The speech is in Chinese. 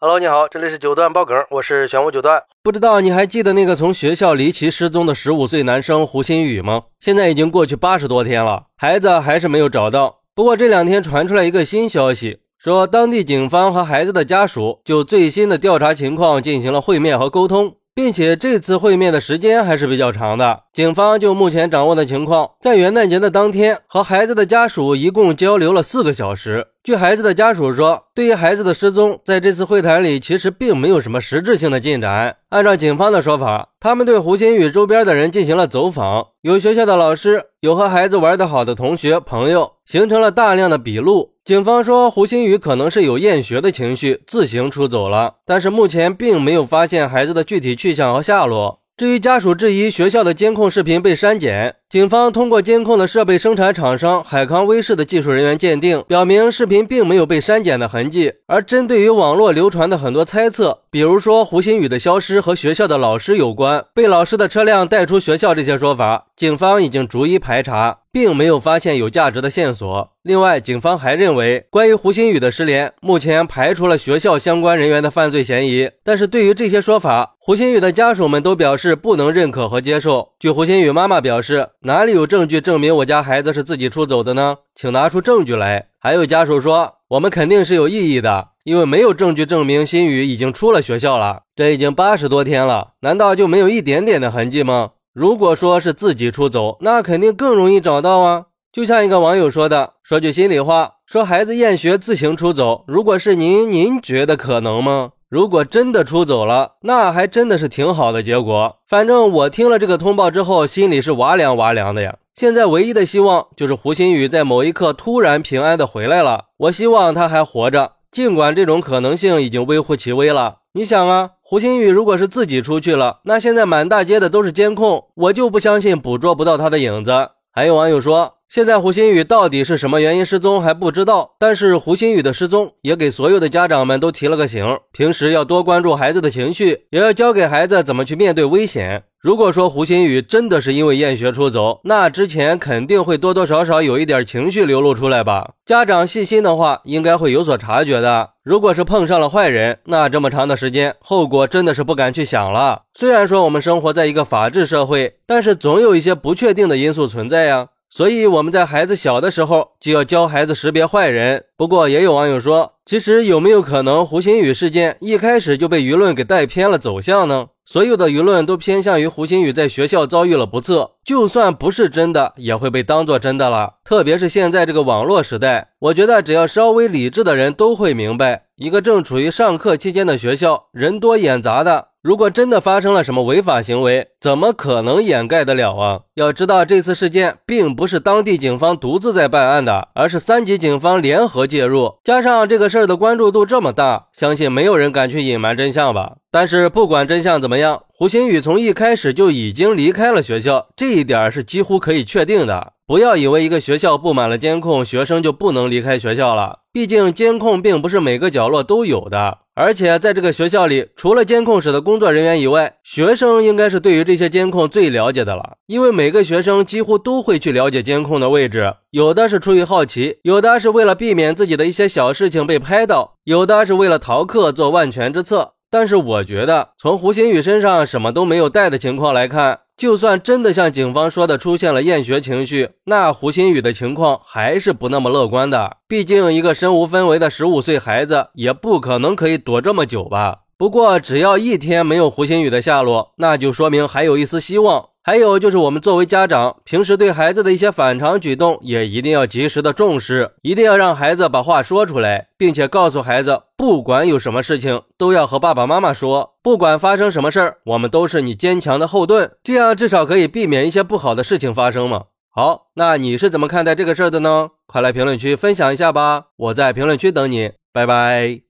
Hello，你好，这里是九段爆梗，我是玄武九段。不知道你还记得那个从学校离奇失踪的十五岁男生胡鑫宇吗？现在已经过去八十多天了，孩子还是没有找到。不过这两天传出来一个新消息，说当地警方和孩子的家属就最新的调查情况进行了会面和沟通。并且这次会面的时间还是比较长的。警方就目前掌握的情况，在元旦节的当天，和孩子的家属一共交流了四个小时。据孩子的家属说，对于孩子的失踪，在这次会谈里其实并没有什么实质性的进展。按照警方的说法，他们对胡鑫宇周边的人进行了走访，有学校的老师，有和孩子玩得好的同学朋友，形成了大量的笔录。警方说，胡鑫宇可能是有厌学的情绪，自行出走了，但是目前并没有发现孩子的具体去向和下落。至于家属质疑学校的监控视频被删减，警方通过监控的设备生产厂商海康威视的技术人员鉴定，表明视频并没有被删减的痕迹。而针对于网络流传的很多猜测，比如说胡鑫宇的消失和学校的老师有关，被老师的车辆带出学校这些说法，警方已经逐一排查。并没有发现有价值的线索。另外，警方还认为，关于胡鑫宇的失联，目前排除了学校相关人员的犯罪嫌疑。但是，对于这些说法，胡鑫宇的家属们都表示不能认可和接受。据胡鑫宇妈妈表示，哪里有证据证明我家孩子是自己出走的呢？请拿出证据来。还有家属说，我们肯定是有异议的，因为没有证据证明鑫宇已经出了学校了。这已经八十多天了，难道就没有一点点的痕迹吗？如果说是自己出走，那肯定更容易找到啊！就像一个网友说的：“说句心里话，说孩子厌学自行出走，如果是您，您觉得可能吗？如果真的出走了，那还真的是挺好的结果。反正我听了这个通报之后，心里是哇凉哇凉的呀。现在唯一的希望就是胡鑫宇在某一刻突然平安的回来了。我希望他还活着，尽管这种可能性已经微乎其微了。你想啊。”胡鑫宇如果是自己出去了，那现在满大街的都是监控，我就不相信捕捉不到他的影子。还有网友说，现在胡鑫宇到底是什么原因失踪还不知道，但是胡鑫宇的失踪也给所有的家长们都提了个醒，平时要多关注孩子的情绪，也要教给孩子怎么去面对危险。如果说胡鑫宇真的是因为厌学出走，那之前肯定会多多少少有一点情绪流露出来吧？家长细心的话，应该会有所察觉的。如果是碰上了坏人，那这么长的时间，后果真的是不敢去想了。虽然说我们生活在一个法治社会，但是总有一些不确定的因素存在呀。所以我们在孩子小的时候就要教孩子识别坏人。不过也有网友说，其实有没有可能胡鑫宇事件一开始就被舆论给带偏了走向呢？所有的舆论都偏向于胡鑫宇在学校遭遇了不测，就算不是真的，也会被当做真的了。特别是现在这个网络时代，我觉得只要稍微理智的人都会明白，一个正处于上课期间的学校，人多眼杂的，如果真的发生了什么违法行为，怎么可能掩盖得了啊？要知道，这次事件并不是当地警方独自在办案的，而是三级警方联合介入，加上这个事儿的关注度这么大，相信没有人敢去隐瞒真相吧。但是不管真相怎么样，胡鑫宇从一开始就已经离开了学校，这一点是几乎可以确定的。不要以为一个学校布满了监控，学生就不能离开学校了。毕竟监控并不是每个角落都有的，而且在这个学校里，除了监控室的工作人员以外，学生应该是对于这些监控最了解的了。因为每个学生几乎都会去了解监控的位置，有的是出于好奇，有的是为了避免自己的一些小事情被拍到，有的是为了逃课做万全之策。但是我觉得，从胡鑫宇身上什么都没有带的情况来看，就算真的像警方说的出现了厌学情绪，那胡鑫宇的情况还是不那么乐观的。毕竟一个身无分文的十五岁孩子，也不可能可以躲这么久吧。不过，只要一天没有胡鑫宇的下落，那就说明还有一丝希望。还有就是，我们作为家长，平时对孩子的一些反常举动，也一定要及时的重视，一定要让孩子把话说出来，并且告诉孩子，不管有什么事情，都要和爸爸妈妈说，不管发生什么事儿，我们都是你坚强的后盾，这样至少可以避免一些不好的事情发生嘛。好，那你是怎么看待这个事儿的呢？快来评论区分享一下吧，我在评论区等你，拜拜。